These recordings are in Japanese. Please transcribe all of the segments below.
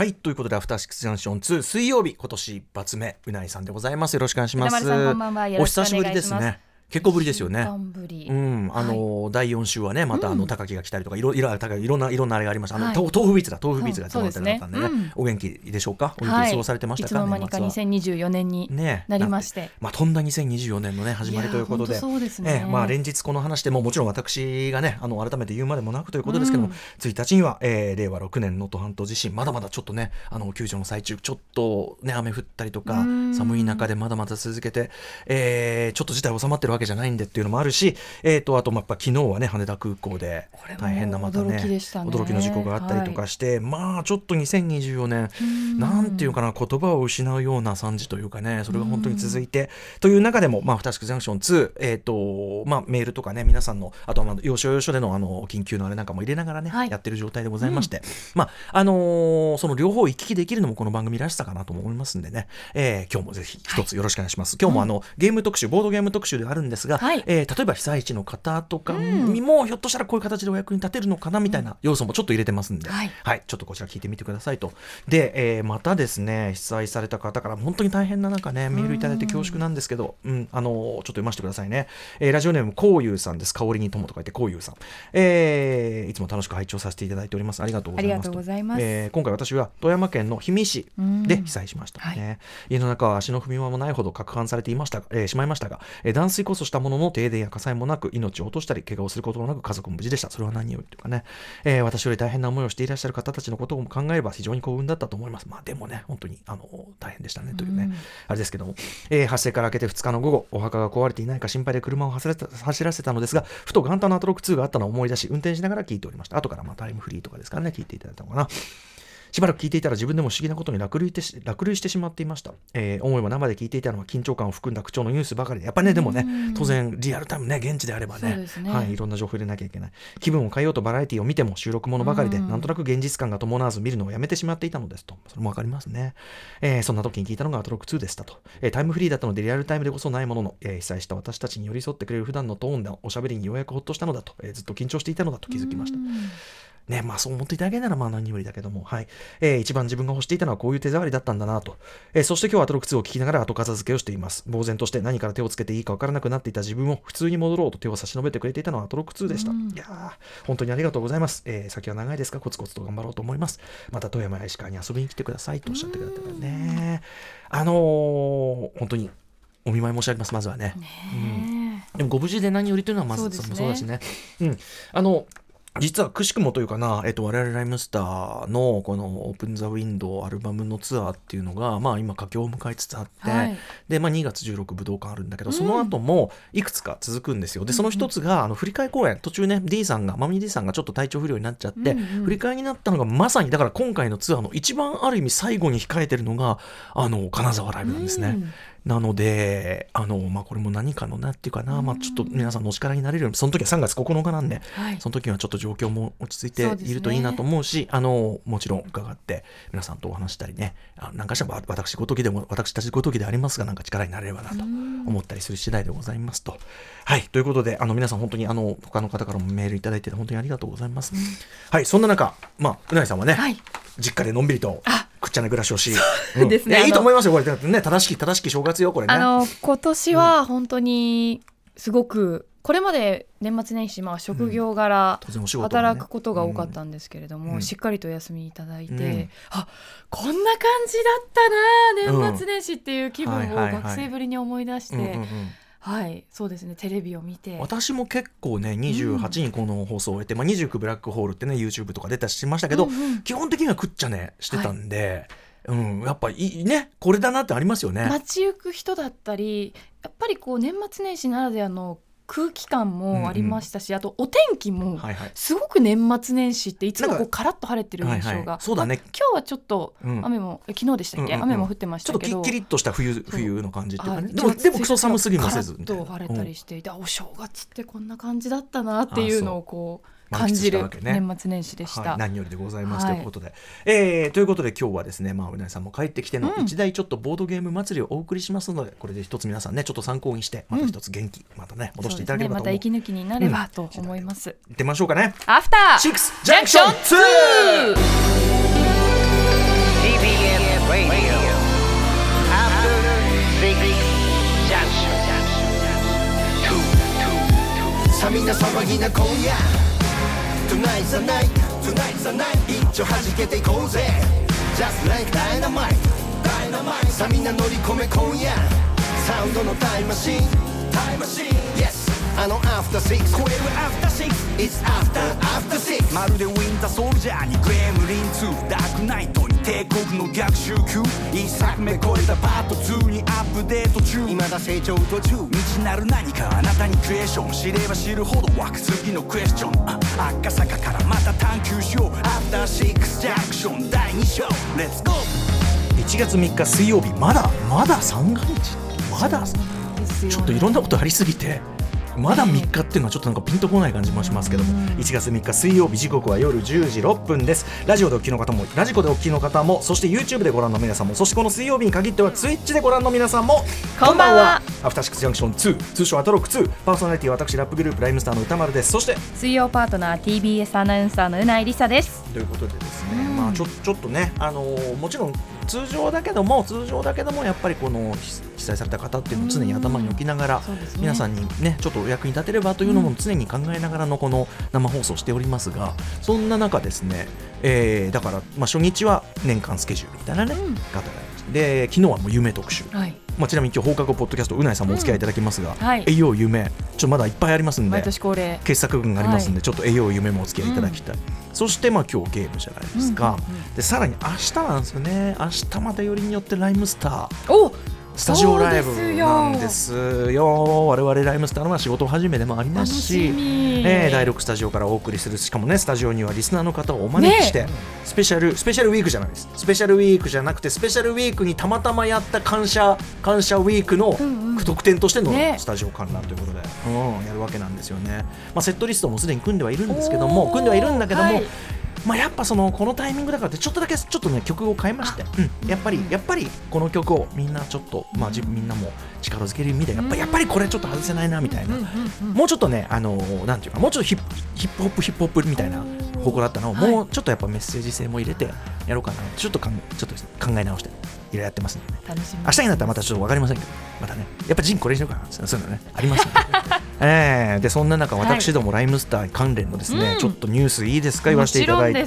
はいということでアフターシックスジャンクション2水曜日今年一発目うないさんでございます。よろしくお願いします。お久しぶりですね結構ぶりですよね。うん、あの、はい、第4週はね、またあの高木が来たりとか、いろいろいろんないろんなあれがありました。あの、はい、豆腐ビーツだ、豆腐ビーツが集まってなかったね、うん、お元気でしょうか？お元気過ごされてましたか？はい、いつの間にか2024年になりまして、ね、まあとんだ2024年のね始まりということで、そうですね。えまあ連日この話でももちろん私がね、あの改めて言うまでもなくということですけども、うん、1日には、えー、令和6年能登半島地震、まだまだちょっとね、あの救助の最中、ちょっとね雨降ったりとか、寒い中でまだまだ続けて、えー、ちょっと事態収まってるわけじゃないんでっていうのもあるし、えーと、あとやっぱ昨日はね羽田空港で大変なまたね驚きの事故があったりとかして、はい、まあちょっと2024年なんていうかな言葉を失うような惨事というかねそれが本当に続いてという中でもまあ「ふたしくジャンクション2」えーとまあ、メールとかね皆さんのあとは要所要所でのあの緊急のあれなんかも入れながらね、はい、やってる状態でございまして、うん、まああのー、その両方行き来できるのもこの番組らしさかなと思いますんでね、えー、今日もぜひ一つよろしくお願いします、はい、今日もあの、ゲーム特集ボードゲーム特集であるんですが、はい、えー、例えば被災地の方とかにも、ひょっとしたらこういう形でお役に立てるのかなみたいな要素もちょっと入れてますんで、はい、はい、ちょっとこちら聞いてみてくださいと。で、えー、またですね、被災された方から本当に大変な中ね、メールいただいて恐縮なんですけど、うん、あの、ちょっと読ませてくださいね。えー、ラジオネーム、こうゆうさんです。香りに友と書いて、こうゆうさん。えー、いつも楽しく拝聴させていただいております。ありがとうございます。ありがとうございます。えー、今回私は富山県の氷見市で被災しました、ね、はい、家の中は足の踏み場もないほど攪拌されていました、えー、しまいましたが、えー、断水こそしたものの停電や火災もなく命を落としたり怪我をすることもなく家族も無事でした。それは何よりというかね、えー、私より大変な思いをしていらっしゃる方たちのことを考えれば非常に幸運だったと思います。まあでもね、本当にあの大変でしたねというね、あれですけども、えー、発生から明けて2日の午後、お墓が壊れていないか心配で車を走らせた走らせたのですが、ふと元旦のアトロック2があったのを思い出し、運転しながら聞いておりました。後からまあタイムフリーとかですからね、聞いていただいたのかな。しばらく聞いていたら自分でも不思議なことに落類して落類してしまっていました、えー、思えば生で聞いていたのは緊張感を含んだ口調のニュースばかりでやっぱねでもね当然リアルタイムね現地であればね、ね、はい、いろんな情報入れなきゃいけない。気分を変えようとバラエティを見ても収録ものばかりでなんとなく現実感が伴わず見るのをやめてしまっていたのですと。それもわかりますね、えー、そんな時に聞いたのがアトロック2でしたと、えー、タイムフリーだったのでリアルタイムでこそないものの、えー、被災した私たちに寄り添ってくれる普段のトーンでおしゃべりにようやくほっとしたのだと、えー、ずっと緊張していたのだと気づきましたね、まあそう思っていただけならまあ何にもりだけども、はい。えー、一番自分が欲していたのはこういう手触りだったんだなと。えー、そして今日はアトロク2を聞きながら後片付けをしています。呆然として何から手をつけていいか分からなくなっていた自分を普通に戻ろうと手を差し伸べてくれていたのはアトロク2でした。いやー、本当にありがとうございます。えー、先は長いですがコツコツと頑張ろうと思います。また富山や石川に遊びに来てくださいとおっしゃってくれたからね。あのー、本当にお見舞い申し上げます、まずはね。ねうん、でもご無事で何よりというのはまずそう,、そうだしね。うん。あの、実はくしくもというかな、えっと、我々ライムスターのこのオープンザウィンドウアルバムのツアーっていうのが、まあ今佳境を迎えつつあって、はい、で、まあ2月16武道館あるんだけど、その後もいくつか続くんですよ。で、その一つが、あの、振り替え公演、途中ね、D さんが、マミ D さんがちょっと体調不良になっちゃって、うんうん、振り替えになったのがまさに、だから今回のツアーの一番ある意味最後に控えてるのが、あの、金沢ライブなんですね。うんなので、あの、まあ、これも何かのなっていうかな、まあ、ちょっと皆さんのお力になれるように、その時は3月9日なんで、はい、その時はちょっと状況も落ち着いているといいなと思うし、うね、あの、もちろん伺って、皆さんとお話したりね、あなんかしら私ごときでも、私たちごときでありますが、なんか力になれればなと思ったりする次第でございますと。はい、ということで、あの、皆さん本当に、あの、他の方からもメールいただいて、本当にありがとうございます。はい、そんな中、まあ、うなぎさんはね、はい、実家でのんびりと、くっちゃな暮らしをし、うん、ですね、いいと思いますよこれ。ね正しき正しき正月よこれね。あの今年は本当にすごく、これまで年末年始、まあ、職業柄、働くことが多かったんですけれども、うん、しっかりと休みいただいて、うん、あこんな感じだったな年末年始っていう気分を学生ぶりに思い出して。はいそうですねテレビを見て。私も結構ね28にこの放送を終えて、うん、まあ、29ブラックホールってね YouTube とか出たりしましたけど、うんうん、基本的にはくっちゃねしてたんで、はい、うん、やっぱいいねこれだなってありますよね。街行く人だったりやっぱりこう年末年始ならではの空気感もありましたし、うんうん、あとお天気もすごく年末年始っていつもこうカラッと晴れてる印象が、はい。はい、そうだね、今日はちょっと雨も、うん、昨日でしたっけ、うんうんうん、雨も降ってましたけど。ちょっとキリッとした冬冬の感じっていうかね。でもでもクソ寒すぎませずカラッと晴れたりしていて、うん、お正月ってこんな感じだったなっていうのをこう。感じる年末年始でした、はい、何よりでございます、ということで、えー、ということで今日はですねまあうなぎさんも帰ってきての一大ちょっとボードゲーム祭りをお送りしますので、これで一つ皆さんねちょっと参考にしてまた一つ元気、またね戻していただければと、ね、また息抜きになればと思います、行ってみましょうかね。アフターシックスジャンクション 2! さあみんな騒ぎな今夜 Tonight's the night Tonight's the night 一丁弾けていこうぜ Just like dynamite Dynamite さあみんな乗り込め今夜サウンドのタイムマシンタイムマシン Yes あのアフターシックス超えるアフターシックス It's after after six. まるでウィンターソルジャーにグレムリン2ダークナイトに帝国の逆襲級。一作目超えたパート2にアップデート中。未だ成長途中。未知なる何かあなたにクエスチョン知れば知るほど湧く次のクエスチョン。あ赤坂からまた探求しよう。アフターシックスジャンクション第2章。レッツゴー1月3日水曜日。まだまだ三が日。まだちょっといろんなことありすぎてまだ3日っていうのはちょっとなんかピンとこない感じもしますけども、1月3日水曜日時刻は夜10時6分です。ラジオでお聞きの方もラジコでお聞きの方もそして YouTube でご覧の皆さんもそしてこの水曜日に限っては Twitch でご覧の皆さんもこんばんは。アフターシックスジャンクション2通称アトロック2パーソナリティは私ラップグループライムスターの歌丸です。そして水曜パートナー TBS アナウンサーのうないりさです。ということでですね、まあちょちょっとねあのーもちろん通常だけども通常だけどもやっぱりこの被災された方っていうのを常に頭に置きながら、ね。皆さんにねちょっとお役に立てればというのも常に考えながらのこの生放送しておりますがそんな中ですね、えーだから、まあ、初日は年間スケジュールみたいなね、うん。方がで昨日はもう夢特集、はいまあ、ちなみに今日放課後ポッドキャストうないさんもお付き合いいただきますが、はい。栄養夢ちょっとまだいっぱいありますんで傑作群がありますんで、はい。ちょっと栄養夢もお付き合いいただきたい、そしてまあ今日ゲームじゃないですか、うんうんうん。でさらに明日なんですよね。明日またよりによってライムスター。おスタジオライブなんですよ。我々ライムスターのまあ仕事始めでもあります楽しえー第6スタジオからお送りするしかもねスタジオにはリスナーの方をお招きして、スペシャルスペシャルウィークじゃないです。スペシャルウィークじゃなくてスペシャルウィークにたまたまやった感謝感謝ウィークの特典としてのね。スタジオ観覧ということで、うん、やるわけなんですよね、まあ、セットリストもすでに組んではいるんですけども組んではいるんだけども、はいまあ、やっぱそのこのタイミングだからってちょっとだけちょっとね曲を変えまして、うん、やっぱりやっぱりこの曲をみんなちょっとまあ自分みんなも力づける意味でやっぱやっぱりこれちょっと外せないなみたいな、もうちょっとねあのーなんていうかもうちょっとヒップヒップホップヒップホップみたいな方向だったのをはい。もうちょっとやっぱメッセージ性も入れてやろうかなちょっとかんちょっと考え直していろいろやってますんでね。明日になったらまたちょっと分かりませんけどまたねやっぱジンこれにしようかなそういうのねありますん でえーでそんな中はい。私どもライムスター関連のですね、うん。ちょっとニュースいいですか言わせていただいて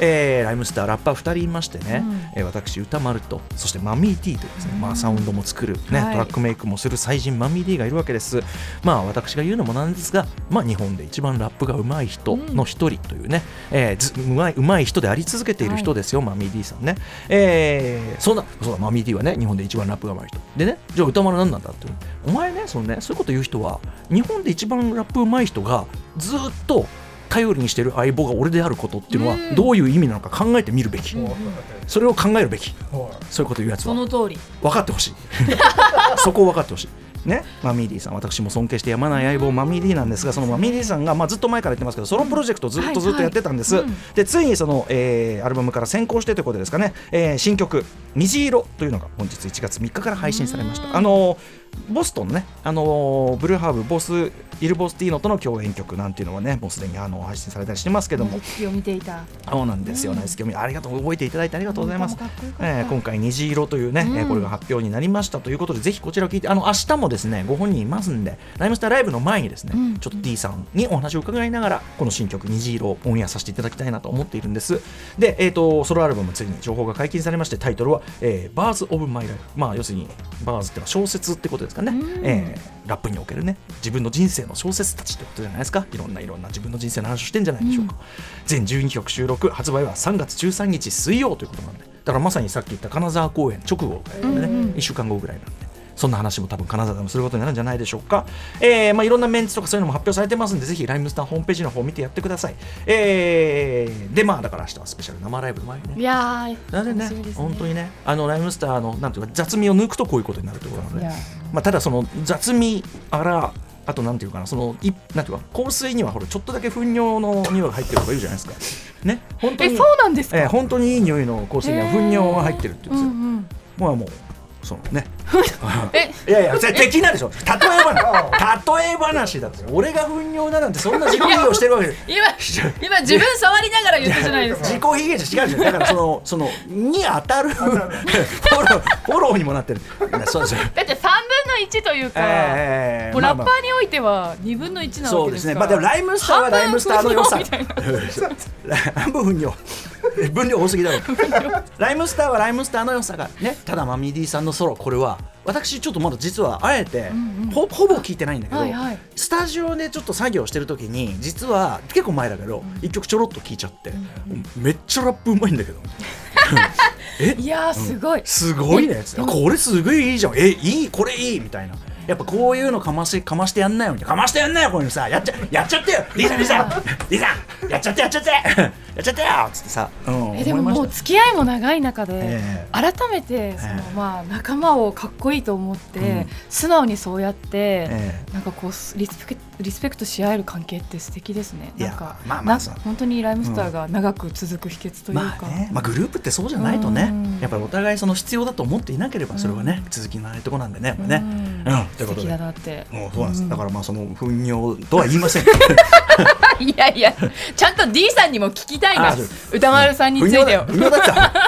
えーライムスターラッパー2人いましてね、うん。えー私歌丸とそしてマミー T というですね、まあ、サウンドも作る、ねはい。トラックメイクもする才人マミー D がいるわけです。まあ私が言うのもなんですが、まあ、日本で一番ラップが上手い人の一人というね、えーずうまいうまい人であり続けている人ですよ、マミー D さんね、えーそんなそうだマミー D はね日本で一番ラップが上手い人。でねじゃあ歌丸なんなんだってお前ねそのねそういうこと言う人は日本で一番ラップ上手い人がずっと頼りにしてる相棒が俺であることっていうのはうん。どういう意味なのか考えてみるべき、それを考えるべき。そういうこと言うやつは。その通り。分かってほしい。そこを分かってほしいね、マミーディさん私も尊敬してやまない相棒マミーディなんですがそのマミーディさんが、まあ、ずっと前から言ってますけどソロプロジェクトをずっとずっとやってたんです、でついにその、えーアルバムから先行してということですかね、えー新曲「虹色」というのが本日1月3日から配信されました。あのーボストンのね、あのーブルーハーブボスイル・ボスティーノとの共演曲なんていうのはねもうすでにあの配信されたりしてますけども。月を見ていた。そうなんですよ、ナイス興味ありがとう覚えていただいてありがとうございます。えー今回虹色というね、うん。えーこれが発表になりましたということでぜひこちらを聞いてあの明日もですねご本人いますんでライムスターライブの前にですね、うん。ちょっと D さんにお話を伺いながらこの新曲虹色をオンエアさせていただきたいなと思っているんです。で、えー、とソロアルバムついに情報が解禁されましてタイトルは「えー、Bars of My Life」まあ要するにバーズってのは小説ってことですかね、うん。えーラップにおけるね。自分の人生の小説たちってことじゃないですか。いろんないろんな自分の人生の話をしてんじゃないでしょうか、全12曲収録発売は3月13日水曜ということなんで。だからまさにさっき言った金沢公演直後でね、1週間後ぐらいなんでそんな話も多分金沢でもすることになるんじゃないでしょうか、えーまあ、いろんなメンツとかそういうのも発表されてますんでぜひライムスターホームページの方を見てやってください、えーでまあだから明日はスペシャル生ライブの前にね。いやーなのでね本当にね。あのライムスターのなんていうか雑味を抜くとこういうことになるってことなので、まあ、ただその雑味あらあとなんていうかなそのいなんていうか香水にはほらちょっとだけ糞尿の匂いが入ってるとか言うじゃないですか。ね？本当にえそうなんですか？えー本当にいい匂いの香水には糞尿が入ってるっていうんですよ、うんうん。まあもうそのね。え？いやいや敵なんでしょ。例え話例え話だって。俺が糞尿だなんてそんな自己卑下をしてるわけ。で今 今自分触りながら言ったじゃないですか。自己卑下じゃ違うじゃん。だからそのそのに当たるフォローフォローにもなってる。そうですだって3分の1というか、えー、ラッパーにおいては2分の1なわけですから、そうですね。まあでもライムスターはライムスターの良さ。半分糞尿分量多すぎだろ。ライムスターはライムスターの良さがねただマミディさんのソロこれは私ちょっとまだ実はあえて、うんうん、ほほぼ聞いてないんだけど、はいはい、スタジオでちょっと作業してる時に実は結構前だけど一、うん、曲ちょろっと聞いちゃって、うん、めっちゃラップうまいんだけど。え？いやすごい、うん、すごいね。これすごいいいじゃん。えいいこれいいみたいなやっぱこういうのかましかましてやんないよかましてやんないよこういうのさ。やっちゃやっちゃってよ。リーさんリーさんリーさんやっちゃってやっちゃって。やっちゃってよ。っつってさ、うん、えでももう付き合いも長い中で、えー、改めてその、まあ仲間をかっこいいと思って、うん、素直にそうやって、えー、なんかこうリスペクリスペクトし合える関係って素敵ですね。なんか、まあまあ、本当にライムスターが長く続く秘訣というか、まあね、まあ、グループってそうじゃないとね、やっぱりお互いその必要だと思っていなければそれはね、続きのないとこなんでね、ね、うん、ということで。だなってもうそうなんです、だからまあその糞尿とは言いません。いやいやちゃんと D さんにも聞きたいな。歌丸さんについてよ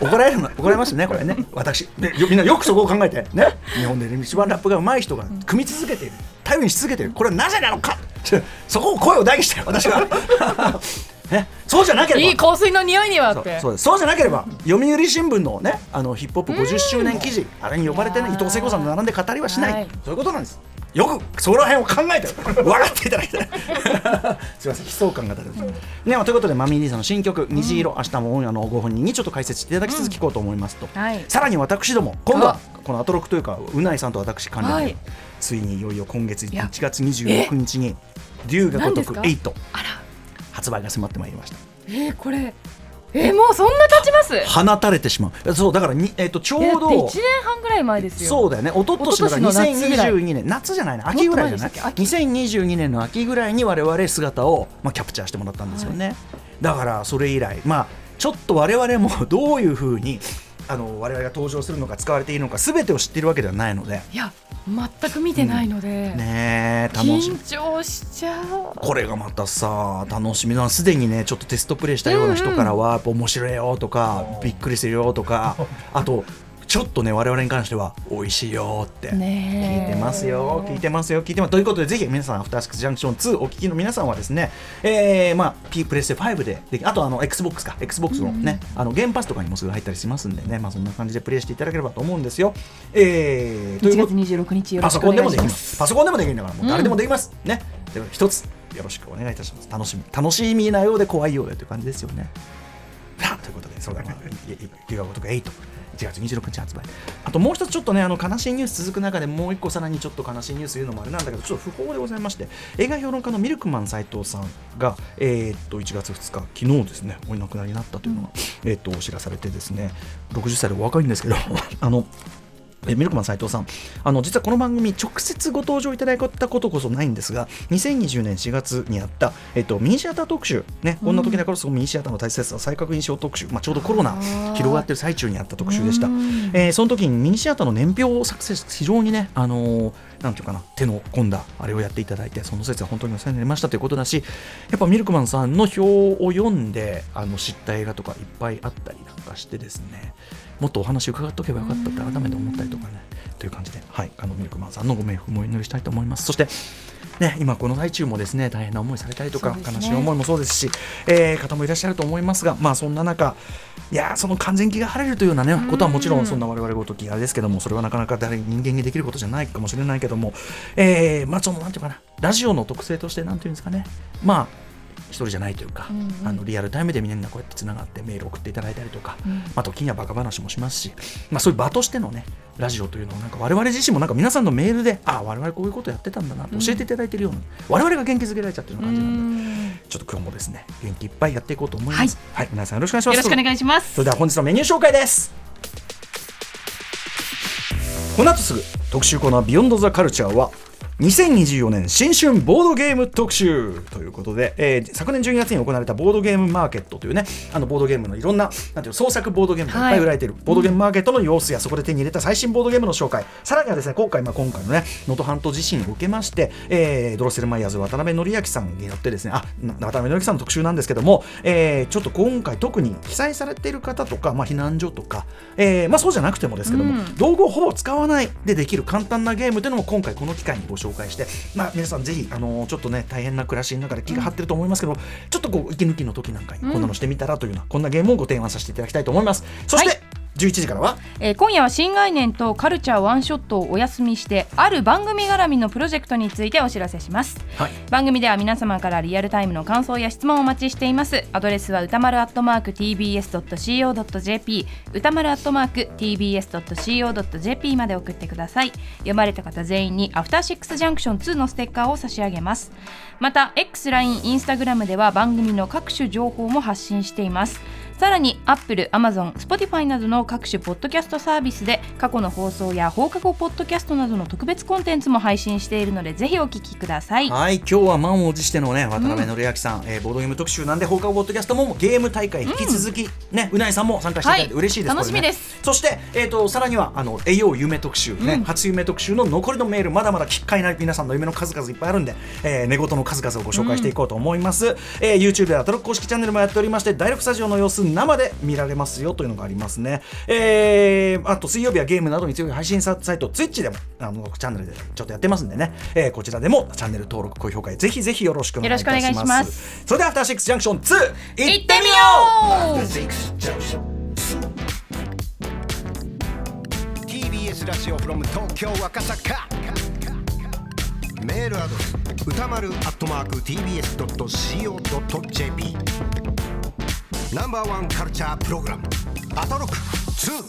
怒られる怒られますねこれね。私。でみんなよくそこを考えて。ね。日本で一番ラップが上手い人が組み続けている頼りにし続けている。これはなぜなのか。そこを声を大にして私は。ね、そうじゃなければ。いい香水の匂いにはって。そうそうじゃなければ読売新聞のねあのヒップホップ50周年記事あれに呼ばれてね伊藤聖子さんと並んで語りはしない、はい、そういうことなんです。よくその辺を考えて笑っていただきたい すみません。悲壮感が出てまね、ということでマミー・リーさんの新曲「虹色」明日もオンエアのご本人にちょっと解説していただきつつ聞こうと思いますと、うん。はい、さらに私ども今度はこのアトロクというかうないさんと私関連で、はい、ついにいよいよ今月1月26日に「龍が如く8」発売が迫ってまいりました。えー、これえー、もうそんな経ちます？放たれてしまう。そうだからに、えーと、ちょうど1年半ぐらい前ですよ。そうだよね。一昨年だから2022年夏じゃないな秋ぐらいじゃない2022年の秋ぐらいに我々姿を、まあ、キャプチャーしてもらったんですよね、はい、だからそれ以来まあちょっと我々もどういうふうにあの我々が登場するのか使われているのかすべてを知っているわけではないので。いや全く見てないので、うん、ね楽しみ。緊張しちゃう。これがまたさ楽しみなすでにねちょっとテストプレイしたような人からは、やっぱ面白いよとかびっくりするよとかあとちょっとね我々に関しては美味しいよって聞いてますよ聞いてますよ聞いてます。ということでぜひ皆さんアフターシックスジャンクション2お聞きの皆さんはですねえー、まあ P プレステ5でであとあの XBOX か。XBOX のね、うん、あのゲームパスとかにもすぐ入ったりしますんでねまあそんな感じでプレイしていただければと思うんですよ。えー、ということ。1月26日よろしくお願いします。パソコンでもできるんだからもう誰でもできます、うん、ね。で一つよろしくお願いいたします。楽しみ。楽しみなようで怖いようでという感じですよね。ということでそうだねギガゴとか8 1月26日発売。あともう一つちょっとねあの悲しいニュース続く中でもう一個さらにちょっと悲しいニュース言うのもあれなんだけどちょっと不法でございまして映画評論家のミルクマン斉藤さんが、えー、っと1月2日昨日ですねお亡くなりになったというのが、えー、っとお知らされてですね60歳でお若いんですけど あのえミルクマン斉藤さん。あの実はこの番組直接ご登場いただいたことこそないんですが2020年4月にあった、えっと、ミニシアター特集、ね、こん。な時だからこそミニシアターの大切さを再確認しよう特集、まあ、ちょうどコロナ広がってる最中にあった特集でした、えー、その時にミニシアターの年表を作成非常にね、あのー、なんていうかな手の込んだあれをやっていただいてその説は本当にお世話になりましたということだしやっぱミルクマンさんの表を読んであの知った映画とかいっぱいあったりなんかしてですねもっとお話伺っとけばよかったって改めて思ったりとかねという感じで、はい、あのミルクマンさんのご冥福もお祈りしたいと思います。そしてね、今この最中もですね大変な思いされたりとか、ね、悲しい思いもそうですし、えー、方もいらっしゃると思いますが、まあ、そんな中いやその完全気が晴れるというような、ね、ことはもちろんそんな我々ごときあれですけどもそれはなかなか誰人間にできることじゃないかもしれないけども、えー、まあそのなんていうかなラジオの特性としてなん。ていうんですかねまあ一人じゃないというか、うんうん、あのリアルタイムでみんなこうやってつながってメール送っていただいたりとか、うん、まあ、時にはバカ話もしますし、まあ、そういう場としてのねラジオというのをなんか我々自身もなんか皆さんのメールでああ我々こういうことやってたんだなと教えていただいているような、うん、我々が元気づけられちゃってるような感じなんでちょっと今日もですね元気いっぱいやっていこうと思います、はい、はい、皆さんよろしくお願いします。よろしくお願いします。それでは本日のメニュー紹介です。この後すぐ特集コーナービヨンドザカルチャーは2024年新春ボードゲーム特集。ということで、えー、昨年12月に行われたボードゲームマーケットというねあのボードゲームのいろんななんていう創作ボードゲームがい。っぱい売られている、はい、ボードゲームマーケットの様子や、そこで手に入れた最新ボードゲームの紹介。さらにはですね今回、まあ、今回のね能登半島地震を受けまして、えー、ドロッセルマイヤーズ渡辺則明さんによってですねあ渡辺則明さんの特集なんですけども、えー、ちょっと今回特に被災されている方とか、まあ、避難所とか、えーまあ、そうじゃなくてもですけども、うん、道具をほぼ使わないでできる簡単なゲームというのも今回この機会にご紹介して、まあ、皆さんぜひ、あのー、ちょっとね大変な暮らしの中で気が張ってると思いますけど、うん、ちょっとこう息抜きの時なんかにこんなのしてみたらというような、こんなゲームをご提案させていただきたいと思います。そして、はい11時からは、えー、今夜は新概念とカルチャーワンショットをお休みしてある番組絡みのプロジェクトについてお知らせします、はい、番組では皆様からリアルタイムの感想や質問をお待ちしています。アドレスは歌丸アットマーク tbs.co.jp 歌丸アットマーク tbs.co.jp まで送ってください。読まれた方全員にアフターシックスジャンクション2のステッカーを差し上げます。また X、LINE、Instagram では番組の各種情報も発信していますさらに Apple、Amazon、Spotify などの各種ポッドキャストサービスで過去の放送や放課後ポッドキャストなどの特別コンテンツも配信しているのでぜひお聞きください。はい今日は満を持してのね渡辺則明さん、うん、えー、ボードゲーム特集なんで放課後ポッドキャストもゲーム大会引き続き、うん、ねうないさんも参加していただいて嬉しいです、はい、楽しみです、ね、そして、えーと、さらにはあの栄養夢特集ね、うん、初夢特集の残りのメールまだまだきっかいな皆さんの夢の数々いっぱいあるんで、えー、寝言の数々をご紹介していこうと思います、うん、えー、YouTube ではトロ公式チャンネルもやっておりまして第6スタジオの様子生で見られれますよというのがありますね。えー、あと水曜日はゲームなどに強い配信サイト、Twitch でもあのチャンネルでちょっとやってますんでね、えー、こちらでもチャンネル登録、高評価ぜひぜひよろしくお願いいたします。それでは、アフターシックスジャンクション2、いってみよう。TBS ラジオ from 東京赤坂。メールアドレス歌丸アットマーク TBS.CO.JP ナンバーワンカルチャープログラム「アトロック2」